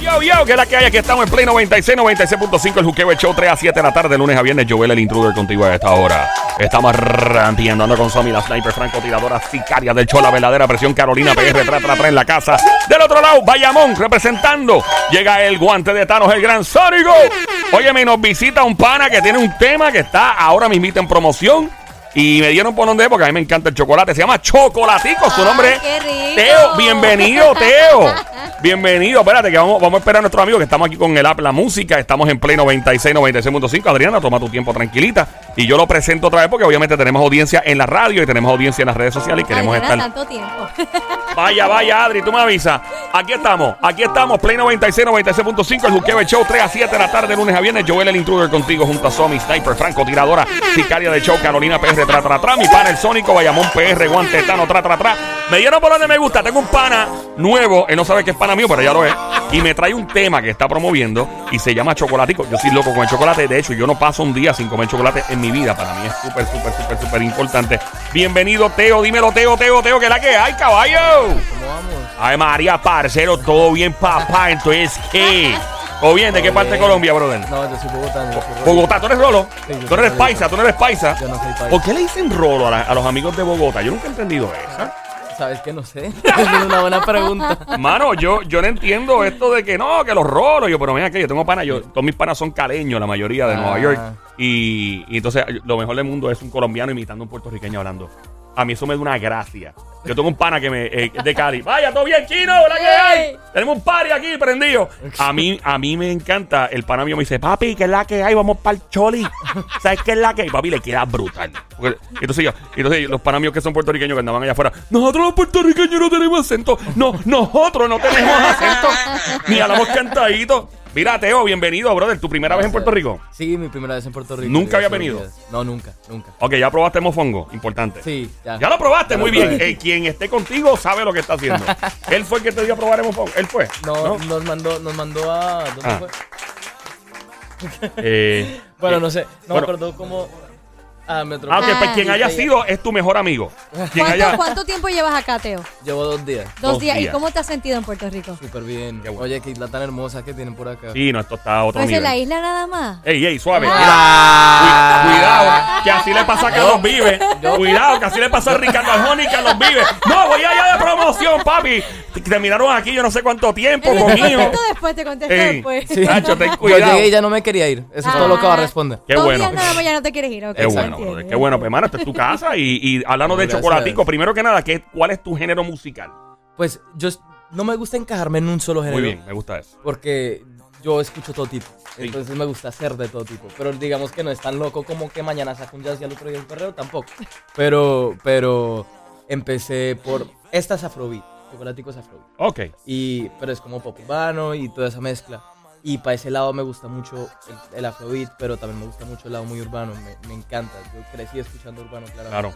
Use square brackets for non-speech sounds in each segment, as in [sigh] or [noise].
Yo, yo, que es la que hay. Aquí estamos en Play 96, 96.5. El Juqueo el Show 3 a 7 de la tarde, lunes a viernes. Joel, el intruder contigo a esta hora. Estamos rantiendo ando con Somi, la sniper francotiradora sicaria del show, la verdadera presión. Carolina PR, tra, tra, tra, en la casa. Del otro lado, Bayamón representando. Llega el guante de Thanos, el gran Sónico. Óyeme, nos visita un pana que tiene un tema que está ahora mismito en promoción. Y me dieron por donde porque a mí me encanta el chocolate. Se llama Chocolatico. Su nombre qué rico! Teo. Bienvenido, Teo. Bienvenido. Espérate, que vamos, vamos a esperar a nuestro amigo que estamos aquí con el app La Música. Estamos en Play 96, 96.5. Adriana, toma tu tiempo tranquilita. Y yo lo presento otra vez porque obviamente tenemos audiencia en la radio y tenemos audiencia en las redes sociales y queremos Adriana, estar. tanto tiempo. [laughs] Vaya, vaya, Adri, tú me avisas. Aquí estamos, aquí estamos, Play 96, 96.5, el Juqueo el Show, 3 a 7 de la tarde, lunes a viernes. Joel el Intruder contigo junto a Somi, Sniper, Franco, tiradora, sicaria del show, Carolina PR, tra, tra, tra, mi pana el Sónico, Bayamón PR, Guante, Tano, tra, tra, tra. Me dieron por donde me gusta, tengo un pana nuevo, él no sabe que es pana mío, pero ya lo es. Y me trae un tema que está promoviendo y se llama Chocolatico. Yo soy loco con el chocolate, de hecho, yo no paso un día sin comer chocolate en mi vida. Para mí es súper, súper, súper, súper importante. Bienvenido, Teo, dímelo, Teo, Teo, Teo, que la que hay, caballo. ¿Cómo vamos? Ay, María, parcero, todo bien, papá. Entonces, ¿qué? ¿Todo bien? ¿De qué parte de Colombia, brother? No, yo soy bogotano. yo soy. Bogotá, ¿tú eres Rolo? Sí, yo ¿Tú soy eres paisa? ¿Tú no eres paisa? Yo no soy paisa. ¿Por qué le dicen Rolo a, la- a los amigos de Bogotá? Yo nunca he entendido eso. ¿Sabes que No sé. [laughs] es una buena [laughs] pregunta. Mano, yo, yo no entiendo esto de que no, que los rolos. Yo, pero mira que yo tengo panas, yo, todos mis panas son caleños, la mayoría de Nueva Ah. York. Y, y entonces lo mejor del mundo es un colombiano imitando a un puertorriqueño hablando. A mí eso me da una gracia. Yo tengo un pana que me eh, de Cali. Vaya, todo bien, chino, ¿la que hay? Tenemos un party aquí prendido. A mí, a mí me encanta. El pana mío me dice, papi, ¿qué es la que hay? Vamos para el choli. ¿Sabes qué es la que hay? Papi, le queda brutal. Porque- entonces, yo, entonces los panas míos que son puertorriqueños que andaban allá afuera, nosotros los puertorriqueños no tenemos acento. No, nosotros no tenemos acento. Ni hablamos cantadito. Mira, Teo, bienvenido, brother. ¿Tu primera vez en Puerto Rico? Sí, mi primera vez en Puerto Rico. ¿Nunca había venido? No, nunca, nunca. Ok, ya probaste mofongo. Importante. Sí, ya. Ya lo probaste, Ya muy lo bien. Eh, quien esté contigo sabe lo que está haciendo. [laughs] Él fue el que te dio a probar el mofongo. Él fue. No, nos mandó, nos mandó a. ¿Dónde Ah. fue? Eh, [laughs] Bueno, eh, no sé. No bueno. me acuerdo cómo. Ah, Metro. Ah, ok, pues Ah. quien haya sido es tu mejor amigo. Quien ¿Cuánto, haya. cuánto tiempo llevas acá, Teo? Llevo dos días. Dos, Dos días. días. ¿Y cómo te has sentido en Puerto Rico? Súper bien. Qué bueno. Oye, qué isla tan hermosa que tienen por acá. Sí, no, esto está a otro Pues en nivel. la isla nada más. Ey, ey, suave. Ah. Mira, cuidado, que así le pasa a Carlos Vive. Cuidado, que así le pasó a Ricardo Arjona y Carlos Vive. No, voy allá de promoción, papi. Terminaron aquí yo no sé cuánto tiempo Él te conmigo. contesto después, te contesto Ey, después. Sí. Nacho, ten Yo cuidado. llegué y ya no me quería ir. Eso es todo lo que va a responder. Qué Dos bueno. días nada más ya no te quieres ir. ok, Qué bueno, brother, qué bueno. Pues, hermano, esta es tu casa y, y hablando de Gracias. chocolatico, primero que nada, ¿qué, ¿cuál es tu género musical? Pues yo s- no me gusta encajarme en un solo género. Muy bien, me gusta eso. Porque yo escucho todo tipo. Entonces me gusta hacer de todo tipo. Pero digamos que no es tan loco como que mañana saco un jazz y al otro día un perreo, tampoco. [laughs] Pero, pero empecé por. Esta es Afrobeat. Chocolatico es Afrobeat. Ok. Y, pero es como pop urbano y toda esa mezcla. Y para ese lado me gusta mucho el, el Afrobeat, pero también me gusta mucho el lado muy urbano. Me, me encanta. Yo crecí escuchando urbano, claramente. Claro.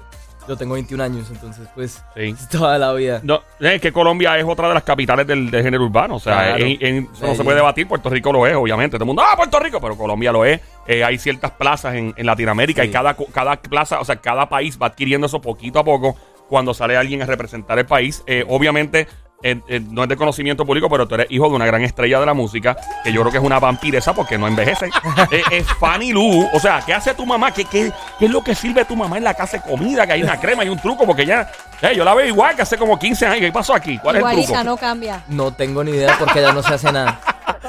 Yo tengo 21 años, entonces pues Sí. [laughs] toda la vida. No, es que Colombia es otra de las capitales del, del género urbano. O sea, Claro. en- en- eso no se puede debatir. Puerto Rico lo es, obviamente. Todo el mundo, ah, Puerto Rico, pero Colombia lo es. Eh, hay ciertas plazas en, en Latinoamérica Sí. y cada, cada plaza, o sea, cada país va adquiriendo eso poquito a poco cuando sale alguien a representar el país. Eh, obviamente, eh, eh, no es de conocimiento público, pero tú eres hijo de una gran estrella de la música, que yo creo que es una vampiresa porque no envejece. [laughs] Eh, es Fanny Lu. O sea, ¿qué hace tu mamá? ¿Qué, qué, qué es lo que sirve tu mamá en la casa de comida? Que hay una crema y un truco, porque ya, eh, yo la veo igual que hace como 15 años. ¿Qué pasó aquí? ¿Cuál es el Igualita, truco? no cambia. No tengo ni idea porque ella no se hace nada.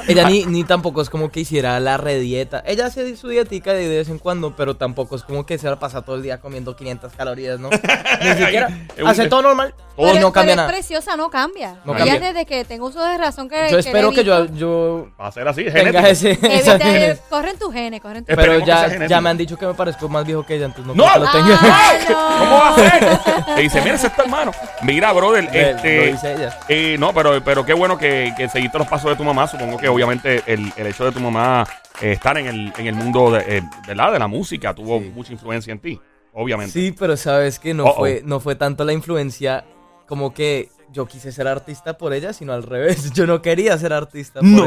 Ella ni, ni tampoco es como que hiciera la redieta. Ella hace su dietica de vez en cuando, pero tampoco es como que se la pasa todo el día comiendo 500 calorías, ¿no? [laughs] Ni siquiera. Es Hace todo normal. Todo y no cambia pero es nada. preciosa, no cambia. No Ella cambia. desde que tengo uso de razón que Yo espero que yo, yo Va a ser así, es tenga ese, genes. corren tus genes, corren tus Pero ya, ya me han dicho que me parezco más viejo que ella, entonces no, ¡No! que lo tenga. Ah, no. ¿Cómo va a ser? Te dice, mira, ese es tu hermano. Mira, brother, Lo este. dice ella. eh, no, pero, pero qué bueno que, que seguiste los pasos de tu mamá. Supongo que obviamente el, el hecho de tu mamá eh, estar en el, en el mundo de, eh, ¿verdad? de la música tuvo Sí. mucha influencia en ti, obviamente. Sí, pero sabes que no Uh-oh. fue, no fue tanto la influencia como que yo quise ser artista por ella, sino al revés. [laughs] Yo no quería ser artista por No.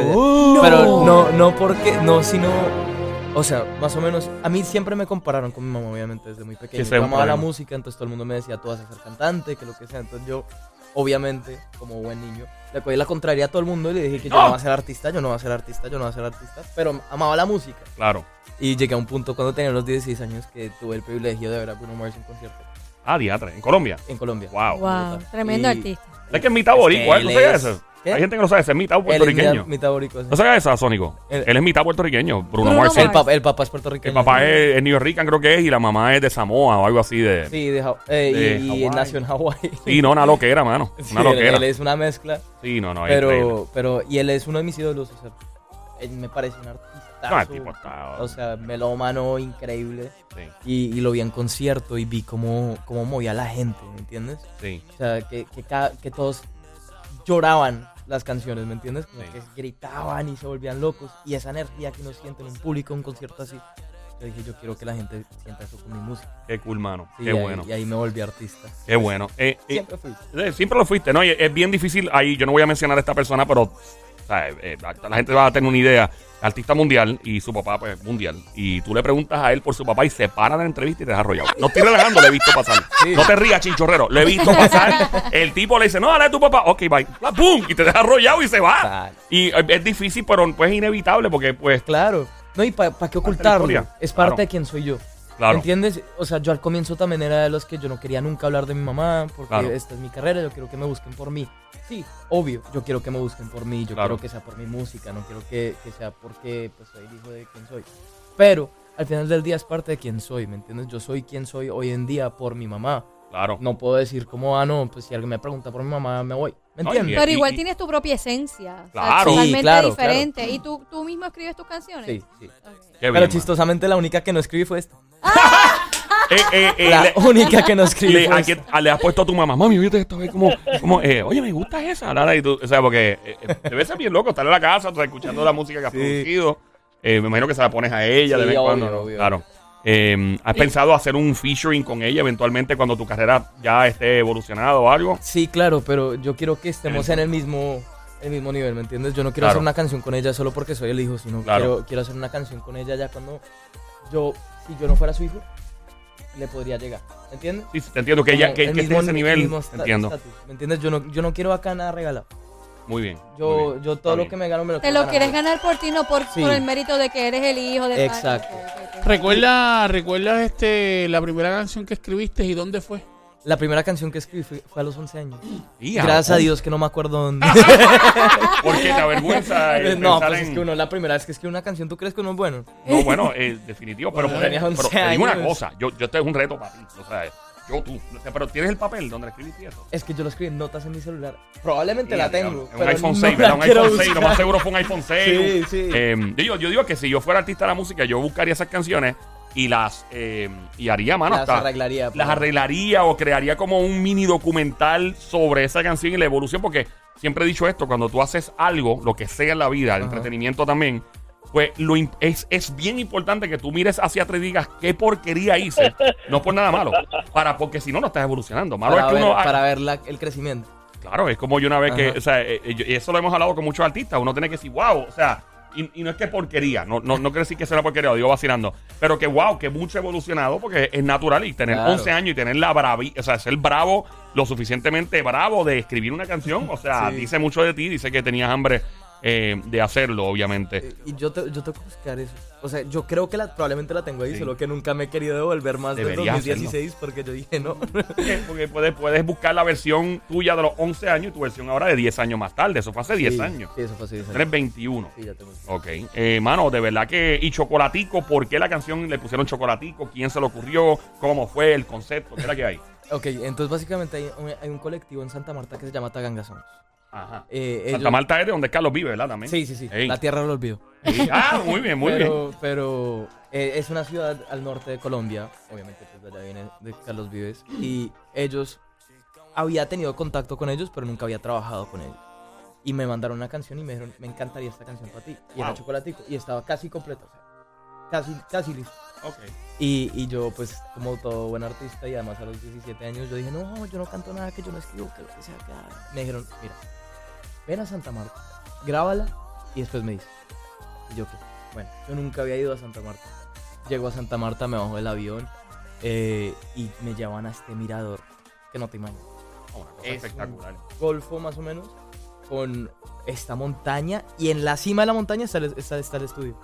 ella. Pero no, no porque, no, sino, o sea, más o menos, a mí siempre me compararon con mi mamá, obviamente, desde muy pequeño. Yo amaba la música, entonces todo el mundo me decía, tú vas a ser cantante, que lo que sea. Entonces yo obviamente, como buen niño, le cogí la contraria a todo el mundo y le dije que yo ¡No! voy a ser artista, yo no voy a ser artista, yo no voy a ser artista, pero amaba la música. Claro. Y llegué a un punto cuando tenía los 16 años que tuve el privilegio de ver a Bruno Mars en concierto Ah, diatre. En Colombia. en Colombia. Wow. Wow, tremendo Y- artista. Es que es mitad Es que boricua, ¿eh? ¿No es- eso? Hay gente que no sabe, es mitad puertorriqueño. mitad- boricua, sí. ¿No sabías eso, Sónico? Él- Él es mitad puertorriqueño, Bruno, Bruno Mars. Mars. El, papá, el papá es puertorriqueño. El papá es, es New Rican, creo que es, y la mamá es de Samoa o algo así de. Sí, de, Ja- eh, De y, y Hawái. nació en Hawái. Sí, no, una loquera, mano. [laughs] Sí, Una él, loquera. él es una mezcla. Sí, no, no, es increíble. Pero, pero, y él es uno de mis ídolos. O sea, él me parece un artista. No, el tipo está- O sea, melómano increíble. Sí, Y, y lo vi en concierto y vi cómo, cómo movía a la gente, ¿me entiendes? sí. O sea, que, que todos lloraban las canciones, ¿me entiendes? Como Sí. que gritaban y se volvían locos. Y esa energía que uno siente en un público, en un concierto así. Yo dije, yo quiero que la gente sienta eso con mi música. Qué cool, mano. Sí, Qué y ahí- bueno. Y ahí me volví artista. Qué bueno. Eh, eh, Siempre. Eh, Siempre lo fuiste, ¿no? Y es bien difícil ahí. Yo no voy a mencionar a esta persona, pero o sea, eh, la la gente va a tener una idea. Artista mundial y su papá, pues, mundial. Y tú le preguntas a él por su papá y se para la entrevista y te deja arrollado. No estoy relajando, lo he visto pasar. Sí. No te rías, chinchorrero. Lo he visto [laughs] pasar. El tipo le dice, no, dale a tu papá. Ok, bye. ¡Pum! Y te deja arrollado y se va. Y eh, es difícil, pero pues es inevitable porque, pues, Claro. No, y para qué de la ocultarlo. Es parte Claro. de quién soy yo. Claro. ¿Entiendes? O sea, yo al comienzo también era de los que yo no quería nunca hablar de mi mamá, porque Claro. esta es mi carrera, yo quiero que me busquen por mí. Sí, obvio, yo quiero que me busquen por mí, yo Claro. quiero que sea por mi música, no quiero que, que sea porque pues, soy el hijo de quien soy. Pero al final del día es parte de quién soy, ¿me entiendes? Yo soy quien soy hoy en día por mi mamá. Claro. No puedo decir como, ah, no, pues si alguien me pregunta por mi mamá, me voy. ¿Me No, entiendes? y- Pero igual y- tienes tu propia esencia. o sea, Claro. Sí, totalmente claro, diferente. ¿Y tú, tú mismo escribes tus canciones? Sí, sí. Ok. Qué Pero bien, chistosamente la única que no escribí fue esta. [laughs] Eh, eh, eh, La le- única que no escribí le, a, que- a- le has puesto a tu mamá, mami, viste esto, es como, como eh, oye, me gusta esa, Lara, y tú, o sea, porque eh, eh, debe ser bien loco estar en la casa, o sea, escuchando la música que has Sí. producido. Eh, me imagino que se la pones a ella de Sí, vez en cuando, obvio. Claro. Eh, ¿Has pensado hacer un featuring con ella eventualmente cuando tu carrera ya esté evolucionado o algo? Sí, claro, pero yo quiero que estemos En en el mismo, el mismo nivel, ¿me entiendes? Yo no quiero Claro. hacer una canción con ella solo porque soy el hijo, sino Claro. quiero, quiero hacer una canción con ella ya cuando yo, si yo no fuera su hijo, le podría llegar, ¿me entiendes? Sí, te entiendo que ella Como que, que esté mismo- en ese el nivel. entiendo. ¿Me entiendes? Yo no, yo no quiero acá nada regalado. Muy bien. muy Yo, bien. yo todo lo bien. que me gano me lo Te quiero lo quieres ganar. por ti, no por, Sí. por el mérito de que eres el hijo de Exacto. Ok. ¿Recuerdas recuerda este, la primera canción que escribiste y dónde fue? La primera canción que escribí fue, fue a los 11 años. Gracias a Dios que no me acuerdo dónde. [laughs] Porque te avergüenza [laughs] eh, no, pues es en- que uno la primera vez que escribe una canción, ¿tú crees que uno es bueno? No, bueno, eh, definitivo, pero, Bueno, pero, tenías 11 pero te digo una años. cosa, yo, yo este es un reto para ti, o sea, yo tú, o sea, pero tienes el papel donde escribiste eso. Es que yo lo escribí en notas en mi celular. Probablemente la tengo. Un iPhone no 6, la ¿verdad? Un iPhone 6, lo más seguro fue un iPhone 6. [laughs] Sí, sí. Eh, yo, digo- yo digo que si yo fuera artista de la música, yo buscaría esas canciones y las eh, y haría, mano, Las hasta- arreglaría. las pero- arreglaría o crearía como un mini documental sobre esa canción y la evolución, porque siempre he dicho esto, cuando tú haces algo, lo que sea en la vida, el Ajá. entretenimiento también, pues lo es, es bien importante que tú mires hacia atrás y digas qué porquería hice, no por nada malo, para porque si no, no estás evolucionando. Malo Para es que ver, uno... para ver la- el crecimiento. Claro, es como yo una vez que, o sea, eh, eh, eso lo hemos hablado con muchos artistas, uno tiene que decir, wow, o sea, y, y no es que porquería, no, no, no quiero decir que sea una porquería, lo digo vacilando, pero que wow, que mucho ha evolucionado porque es natural y tener Claro. 11 años y tener la bravi, o sea, ser bravo, lo suficientemente bravo de escribir una canción, o sea, Sí. dice mucho de ti, dice que tenías hambre eh, de hacerlo, obviamente. Eh, Y yo, te, yo tengo que buscar eso. O sea, yo creo que la, probablemente la tengo ahí, Sí. solo que nunca me he querido devolver más del Deberías 2016 porque yo dije no. Porque, [laughs] porque puedes, puedes buscar la versión tuya de los 11 años y tu versión ahora de 10 años más tarde, eso fue hace 10 Sí, años. Sí, eso fue hace 10 Tienes años. 21. Sí, ya tengo. Ok. Eh, mano, de verdad que. Y Chocolatico, ¿por qué la canción le pusieron Chocolatico? ¿Quién se le ocurrió? ¿Cómo fue el concepto? ¿Qué era que hay? [laughs] Ok, entonces básicamente hay un, hay un colectivo en Santa Marta que se llama Taganga Sons. Ajá. Eh, Santa ellos- Marta es de donde Carlos vive, ¿verdad? También. Sí, sí, sí. Ey. La tierra lo olvido. Sí. Ah, muy bien, muy bien. pero, Pero eh, es una ciudad al norte de Colombia, obviamente pues de allá viene de Carlos Vives, y ellos, había tenido contacto con ellos, pero nunca había trabajado con ellos. Y me mandaron una canción y me dijeron, me encantaría esta canción para ti. Y era Wow. Chocolatico, y estaba casi completa, o sea, casi, casi listo. Ok. Y, y yo, pues, como todo buen artista, y además a los 17 años, yo dije, no, yo no canto nada, que yo no escribo, que lo que sea, que haga". Me dijeron, mira, ven a Santa Marta, grábala, y después me dices. Y yo, ¿qué? Bueno, yo nunca había ido a Santa Marta. Llego a Santa Marta, me bajo del avión, eh, y me llevan a este mirador, que no te imaginas. Una cosa Es espectacular. un golfo más o menos con esta montaña y en la cima de la montaña está el, está, está el estudio.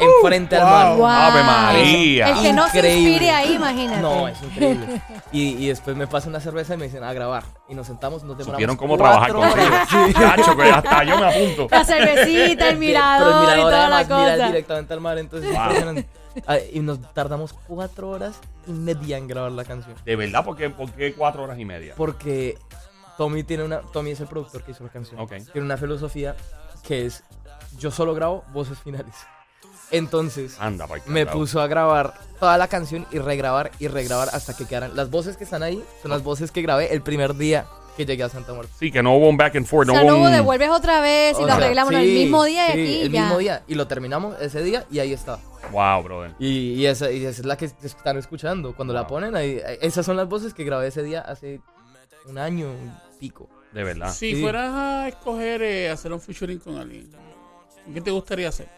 Enfrente al mar. Wow. Ave María. El que no se Increíble. inspire ahí, imagínate. No, es increíble. Y, y después me pasan una cerveza y me dicen a grabar. Y nos sentamos, nos demoramos Supieron cómo cuatro trabajar contigo. horas. Sí. Chacho, que hasta yo me apunto. La cervecita, el mirador, Pero el y mirador toda la además mira cosa. directamente al mar, entonces es Wow. impresionante. Ah, Y nos tardamos cuatro horas y media en grabar la canción. De verdad, ¿por qué, por qué cuatro horas y media? Porque Tommy tiene una. Tommy es el productor que hizo la canción. Ok. Tiene una filosofía que es yo solo grabo voces finales. Entonces Anda, me puso a grabar toda la canción y regrabar y regrabar hasta que quedaran. Las voces que están ahí son las voces que grabé el primer día que llegué a Santa Muerte. Sí, que no hubo un back and forth. O sea, no no hubo hubo un... devuelves otra vez y O lo arreglamos el mismo día y aquí el ya. mismo día. Y lo terminamos ese día y ahí está. Wow, brother. Y, y esa, y esa es la que están escuchando. Cuando la ponen, ahí, esas son las voces que grabé ese día hace un año y pico. De verdad. Si Sí. fueras a escoger eh, hacer un featuring con alguien, ¿qué te gustaría hacer?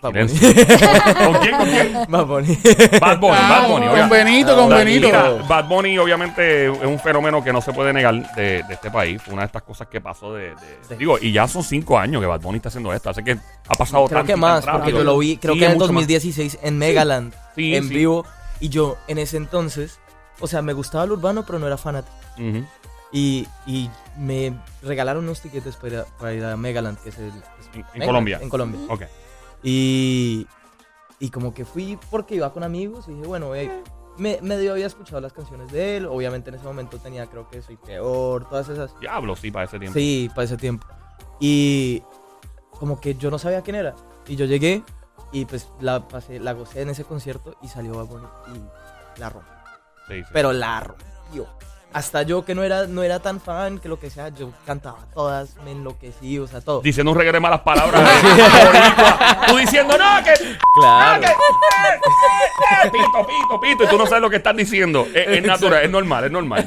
Bad Bunny. [laughs] ¿Con quién? ¿Con quién? Bad Bunny. Bad Bunny, Ah, Bad Bunny. con. Benito, con Benito. Mira, Bad Bunny obviamente es un fenómeno que no se puede negar de, de este país. Fue una de estas cosas que pasó de, de- Sí. Digo, y ya son cinco años que Bad Bunny está haciendo esto. Así que ha pasado Creo tanto que y tan más, porque rápido. yo lo vi, creo Sí, que en el mucho más. 2016 en Megaland, Sí, en sí. vivo. Y yo en ese entonces, o sea, me gustaba el urbano, pero no era fanático. Ujú. Y, y me regalaron unos tiquetes para ir a, para ir a Megaland, que es el... es En- en Megaland, Colombia. En Colombia. Ok. Y, y como que fui porque iba con amigos y dije, bueno, ir. Me, medio había escuchado las canciones de él. Obviamente en ese momento tenía, creo que Soy Peor, todas esas. Diablo, sí, para ese tiempo. Sí, para ese tiempo. Y como que yo no sabía quién era. Y yo llegué y pues la pasé, la gocé en ese concierto y salió Bad Bunny y la rompió. Sí, sí. Pero la rompió. Hasta yo que no era, no era tan fan, que lo que sea, yo cantaba todas, me enloquecí, o sea, todo. Diciendo un reguero de malas palabras. [laughs] eh, [laughs] boricua. tú diciendo, no, que... Claro. que- eh, pito, pito, pito. Y tú no sabes lo que están diciendo. Es, es natural, es normal, es normal.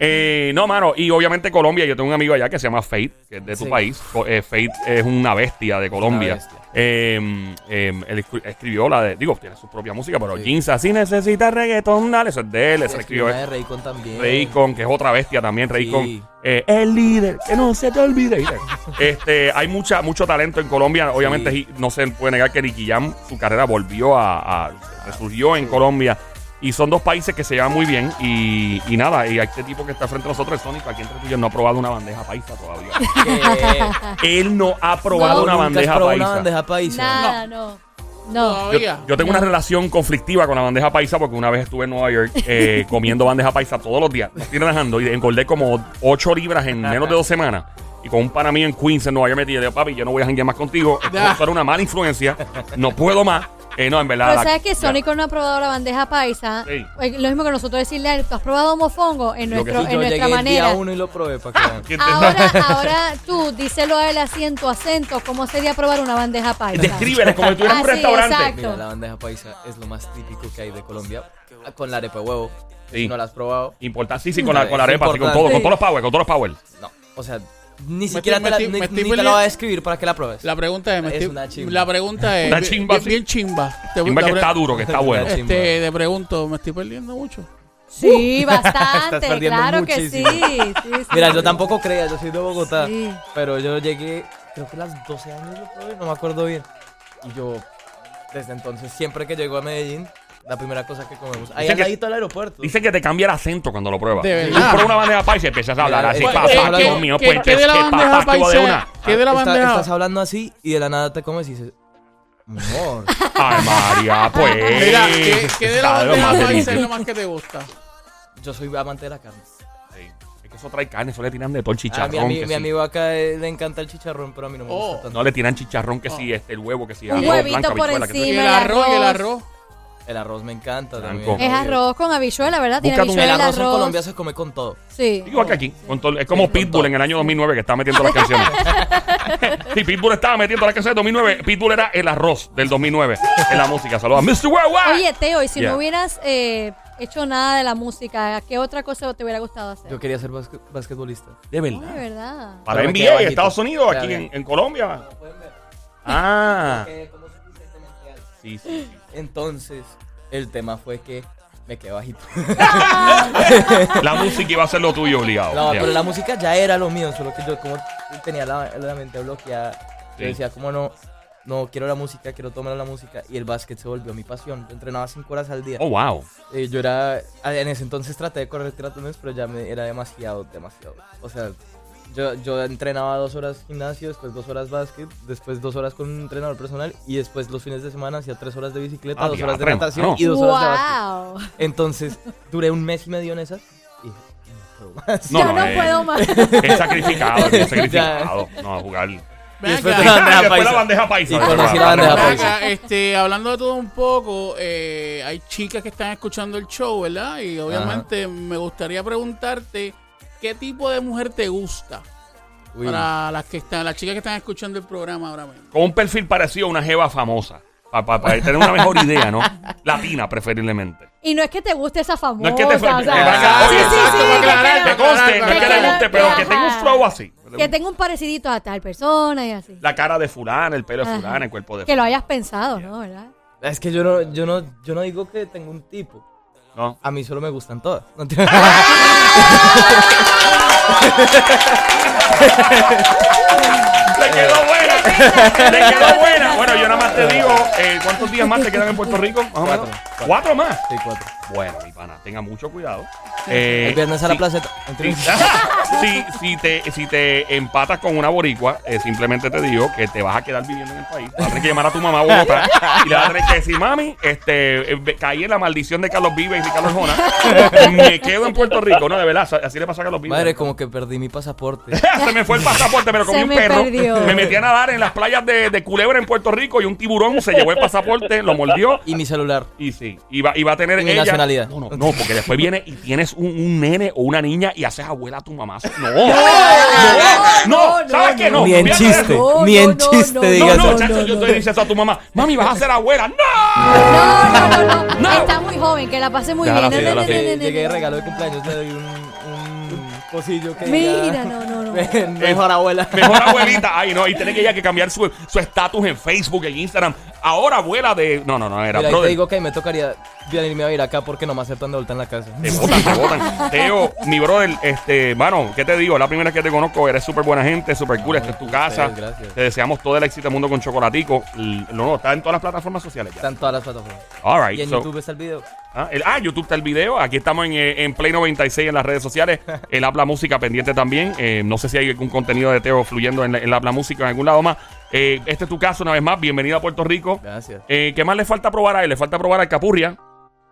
Eh, no, mano. Y obviamente Colombia, yo tengo un amigo allá que se llama Fate, que es de tu Sí. país. Eh, Fate es una bestia de Colombia. Bestia. Eh, eh, él escribió la de, digo, tiene su propia música, pero Sí. Si necesita reggaetón, dale, eso es de él, se escribió de Raycon también. Raycon, que es otra bestia también, Raycon. Sí. Eh, el líder, que no se te olvide. [laughs] este, hay mucha, mucho talento en Colombia. Obviamente Sí. no se puede negar que Nicky Jam, su carrera volvió a, a- resurgió en Colombia. Y son dos países que se llevan muy bien. Y, y nada, y este tipo que está frente a nosotros, Sonic, aquí entre tú y yo, no ha probado una bandeja paisa todavía. [laughs] Él no ha probado No. una ¿Nunca has bandeja probado paisa. una bandeja paisa? Nada, no. No. Yo, Todavía. yo tengo una relación conflictiva con la bandeja paisa porque una vez estuve en Nueva York eh, [laughs] comiendo bandeja paisa todos los días. Me estoy relajando y engordé como 8 libras en menos de dos semanas. Y con un pana mío en Queens, en Nueva York, me dije, papi, yo no voy a janguear más contigo. Esto [laughs] era una mala influencia. No puedo más. Eh, no, en verdad. Pero la- sabes que. Sónico no ha probado la bandeja paisa. Sí. Eh, Lo mismo que nosotros decirle a él, ¿tú has probado mofongo? En, Lo que nuestro, sí, en Yo nuestra el manera. día uno y lo probé para que vean. ¿Quién [laughs] te- Ahora, ahora tú, díselo a él así en tu acento, ¿cómo sería probar una bandeja paisa? Descríbele como si tuvieras un Ah, sí, restaurante. exacto. Mira, la bandeja paisa es lo más típico que hay de Colombia. Con la arepa de huevo. Sí. Si no la has probado, Importante. Sí, sí, con la, con la arepa, así, con todo, con todos los power, con todos los power. no. O sea, ni siquiera te la, me estoy- ni, te la voy a describir para que la pruebes. La pregunta es, me Es estoy- una chimba. la pregunta es Una bien- chimba, bien, chimba. Te, Chimba que está duro, que está bueno. Una chimba. Este, te pregunto, ¿me estoy perdiendo mucho? Sí, [laughs] Estás bastante, claro que sí, muchísimo. [laughs] sí, sí. Mira, yo tampoco creía, yo soy de Bogotá. Sí. Pero yo llegué, creo que a las 12 años no me acuerdo bien. Y yo, desde entonces, siempre que llego a Medellín, la primera cosa que comemos. Ahí Dicen al ladito del aeropuerto. Dicen que te cambia el acento cuando lo pruebas. De Tú una bandeja paisa y empiezas a hablar así, eh, papá, eh, Dios ¿qué- mío, qué- pues, qué de la bandeja paisa? una. ¿Qué de la bandeja? estás hablando así y de la nada te comes y dices, amor. Ay, María, pues. Mira, ¿qué, qué de la bandeja paisa es lo más que te gusta? Yo soy amante de la carne. Sí. Es que eso trae carne, eso le tiran de todo el chicharrón. mi, que mi sí. amigo acá eh, le encanta el chicharrón, pero a mí no me Oh. gusta tanto. No le tiran chicharrón que sí, este, el huevo que sí. Un arroz, huevito blanca, por habichuela, que encima. el el arroz, y el arroz. El arroz me encanta Blanco. también. Es arroz con habichuela, ¿verdad? Tiene Búscate un- habichuela El el arroz en. Colombia se come con todo. Sí. Igual que aquí. con todo- es como Pitbull en el año 2009 que estaba metiendo las [laughs] canciones. sí, Pitbull estaba metiendo las canciones del 2009. Pitbull era el arroz del 2009 en la música. Saludos a Mr. Worldwide. Oye, Teo, y si Yeah. no hubieras eh, hecho nada de la música, ¿qué otra cosa te hubiera gustado hacer? Yo quería ser basque- basquetbolista. de Ay, verdad. de verdad. Para Pero me NBA en bajito. Estados Unidos, aquí en, en Colombia. Ah. [laughs] Sí, sí, sí. Entonces, el tema fue que me quedé bajito. [laughs] La música iba a ser lo tuyo obligado. No, Ya. pero la música ya era lo mío, solo que yo como tenía la, la mente bloqueada, Sí. yo decía, como no, no quiero la música, quiero tomar la música, y el básquet se volvió mi pasión. Yo entrenaba cinco horas al día. Oh, wow. Eh, yo era, en ese entonces traté de correr triatlones, pero ya me, era demasiado, demasiado. O sea, yo, yo entrenaba dos horas gimnasio, después dos horas básquet, después dos horas con un entrenador personal, y después los fines de semana hacía tres horas de bicicleta, Ah, dos horas de diatre, natación mano. y dos horas de básquet. wow. Entonces, duré un mes y medio en esas, y no puedo más. No, ya no, no eh. puedo más. Es sacrificado, es [laughs] sacrificado. No, a jugar. Ven después acá. de la bandeja Después paisa. la bandeja paisa. Y conocí la la bandeja Ven paisa. acá, este, hablando de todo un poco, eh, hay chicas que están escuchando el show, ¿verdad? Y obviamente me gustaría preguntarte qué tipo de mujer te gusta Uy. para las que están, las chicas que están escuchando el programa ahora mismo. Con un perfil parecido a una jeva famosa. Para tener una mejor idea, ¿no? [laughs] Latina, preferiblemente. Y no es que te guste esa famosa. No es que te sí, sí, sí, que aclarar, tenga- Que conste, no es que le guste, pero que tenga un flow así. Que tenga un parecidito a tal persona y así. La cara de fulana, el pelo de fulana, el cuerpo de Que lo fulana. hayas pensado, ¿no? ¿Verdad? Es que yo no, yo no, yo no digo que tengo un tipo. ¿No? A mí solo me gustan todas. No, [laughs] ¡Le quedó buena! ¡Le quedó [laughs] buena! Bueno, yo nada más te digo, eh, ¿cuántos días más te quedan en Puerto Rico? Más o menos. Cuatro. ¿Cuatro más? Sí, cuatro. Bueno, mi pana, tenga mucho cuidado. Eh, El viernes a la sí, placeta. [laughs] si, si, te, si te empatas con una boricua, eh, simplemente te digo que te vas a quedar viviendo en el país. Vas a tener que llamar a tu mamá a Bogotá y le vas a tener que decir, mami, este, eh, caí en la maldición de Carlos Vives y Carlos Jona. Me quedo en Puerto Rico. No, de verdad, así le pasó a Carlos Vives. Madre, como que perdí mi pasaporte. [laughs] Se me fue el pasaporte, me lo comí Se un me perro. perdió. Me metí a nadar en las playas de, de Culebra en Puerto Rico y un tiburón se llevó el pasaporte, lo mordió. Y mi celular. Y sí, iba, iba a tener Y mi ella. Nacionalidad. No, no, no, porque después viene y tienes un, un nene o una niña y haces abuela a tu mamá. No, [laughs] no, no, no, ¿sabes qué? No, Ni en chiste. No, Ni en no, no, chiste no, No, digas no, eso. chacho, yo te dices eso a tu mamá. Mami, vas a ser abuela. [laughs] ¡No! No, no, no, no, No. Está muy joven, que la pase muy bien. No, no, no, no, no, no, Llegué de no. regalo de cumpleaños, le doy un, que Mira, no, no, no. [laughs] Mejor abuela. Mejor abuelita. Ay, no, y tiene que ella que cambiar su su estatus en Facebook, en Instagram. Ahora abuela de. No, no, no, era Mira, ahí te brother. digo que me tocaría venirme a vivir acá porque no me aceptan de vuelta en la casa. Te botan, te botan. Teo, mi brother, este, mano, ¿qué te digo? La primera vez que te conozco, eres súper buena gente, súper cool, esta es tu casa. Ustedes, gracias. Te deseamos todo el éxito del mundo con Chocolatico. L- No, no, está en todas las plataformas sociales ya. Están todas las plataformas. All right, Y en so- YouTube está el video. Ah, el- ah, YouTube está el video. Aquí estamos en, eh, en Play 96 en las redes sociales. [laughs] El Habla Música pendiente también. Eh, no sé si hay algún contenido de Teo fluyendo en, la- en el Habla Música en algún lado más. Eh, este es tu caso, una vez más. Bienvenido a Puerto Rico. Gracias. Eh, ¿Qué más le falta probar a él? Le falta probar al Capurria.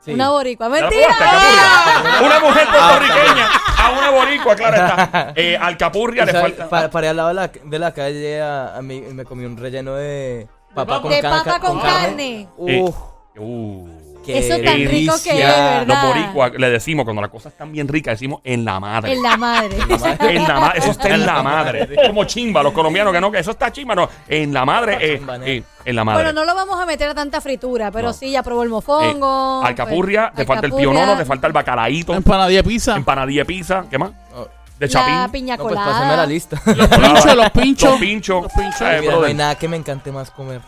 Sí. Una boricua. ¿Ya la ¡Mentira! probaste? [laughs] Una mujer puertorriqueña a una boricua, claro está. [laughs] Eh, al Capurria O le falta. pa- paré al lado de la, de la calle a, a mí y me comí un relleno de papa con, De ca- papa con carne. carne. Uf, Uh, qué Eso tan rico que es. ¿verdad? los boricuas le decimos, cuando las cosas están bien ricas, decimos en la madre. En la madre. En la madre, eso está en la madre. Es como chimba, los colombianos que no, que eso está chimba, no. En la madre, eh, ¿no? eh, en la madre. Bueno, no lo vamos a meter a tanta fritura, pero No. sí, ya probó el mofongo. Eh, alcapurria, pues, te falta el pionono, te falta el bacalaíto, Empanadilla de pizza. empanadilla de pizza, ¿qué más? Oh, De La chapín. piña no, pues colada. pásame la lista. Los pinchos, los pinchos. Los pinchos. Los pinchos. Eh, Mira, no hay nada que me encante más comer.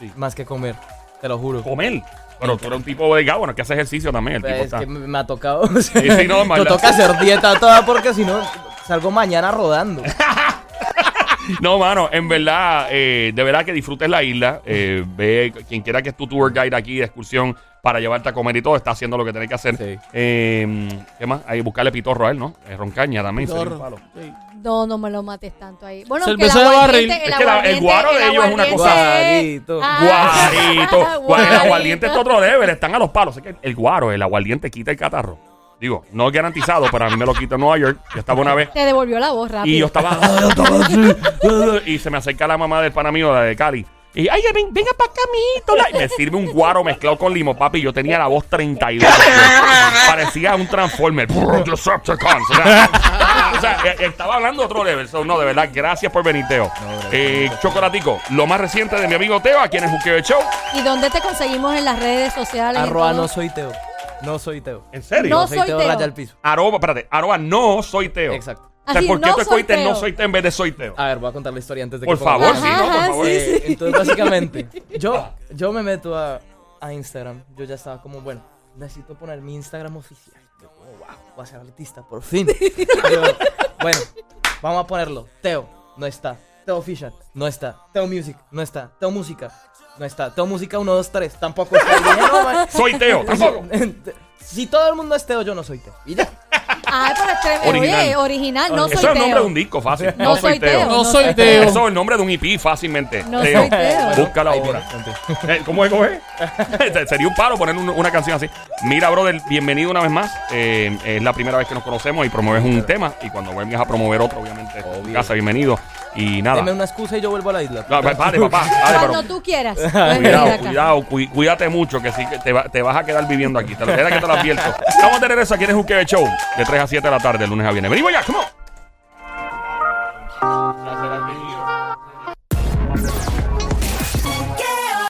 Sí. Más que comer. Te lo juro. Comer. Pero tú eres un tipo delgado, bueno, que hace ejercicio también. El Pues tipo es está. que me ha tocado. [laughs] o sea, Sí, sí, no, me toca hacer dieta toda porque si no salgo mañana rodando. [laughs] No, mano, en verdad, eh, de verdad que disfrutes la isla. eh, ve, quien quiera que es tu tour guide aquí de excursión para llevarte a comer y todo, está haciendo lo que tiene que hacer. Sí. Eh, ¿Qué más? Hay que buscarle pitorro a él, ¿no? Eh, roncaña también. un palo. Sí. No, no me lo mates tanto ahí. Bueno, Cerveza que el de barril. Es que la- el guaro de el ellos es una cosa- Guarito. Ah, Guarito. [laughs] Gua- el aguardiente es otro level, están a los palos. Es que el guaro, el aguardiente quita el catarro. Digo, no es garantizado, pero a mí me lo quita en Nueva York. Yo estaba una vez Te devolvió la voz rápido. y yo estaba, [laughs] ah, [laughs] y se me acerca la mamá del pana mío, la de Cali. Y, ay, ven, venga para acá, mijito. la-". Y me sirve un guaro mezclado con limo, papi. Yo tenía la voz 32. Parecía un Transformer. Decepticons. O sea, o sea, eh, estaba hablando otro level. So, no, de verdad, gracias por venir, Teo. Eh, Chocolatico, lo más reciente de mi amigo Teo, aquí en el Juqueo Show. ¿Y dónde te conseguimos en las redes sociales? Arroba no soy Teo. No soy Teo. ¿En serio? No No soy soy Teo Teo. raya al piso. Arroba, espérate, arroba no soy Teo. Exacto. O sea, Así, ¿por qué no tú soy Teo. no soy Teo en vez de soy Teo? A ver, voy a contar la historia antes de Por que favor, Ajá, sí, no, por ajá, favor. sí, Eh, sí. entonces, básicamente, [laughs] yo, yo me meto a, a Instagram. Yo ya estaba como, bueno, necesito poner mi Instagram oficial. Yo, como, wow, voy a ser artista, por fin. [laughs] Yo, bueno, vamos a ponerlo. Teo, no está. Teo Official, no está. Teo Music, no está. Teo Música, no está. Teo Música 1, 2, 3, tampoco está. [laughs] Dije, no. Soy Teo, tampoco. Si todo el mundo es Teo, yo no soy Teo. Y ya. Ah, pero este, Original. oye, original, no Eso soy es el nombre de un disco, fácil. No soy Teo. No soy Teo. Eso es el nombre de un EP fácilmente. No soy Teo. Búscala Ahí ahora. Eh, ¿Cómo es? ¿Cómo es? [laughs] Sería un paro poner un- una canción así. Mira, brother, bienvenido una vez más. Eh, es la primera vez que nos conocemos y promueves un tema. Y cuando vengas a promover otro, obviamente, tu casa, bienvenido. Y nada. Deme una excusa y yo vuelvo a la isla. No, vale, papá. Vale, Cuando tú quieras. [laughs] cuidado, cuidado, cu cuídate mucho, que sí, que te, va, te, vas a quedar viviendo aquí. Te, lo, que te lo advierto. Estamos de regreso aquí en el Juquebe Show, de 3 a 7 de la tarde, el lunes a viernes. Venimos ya, come on.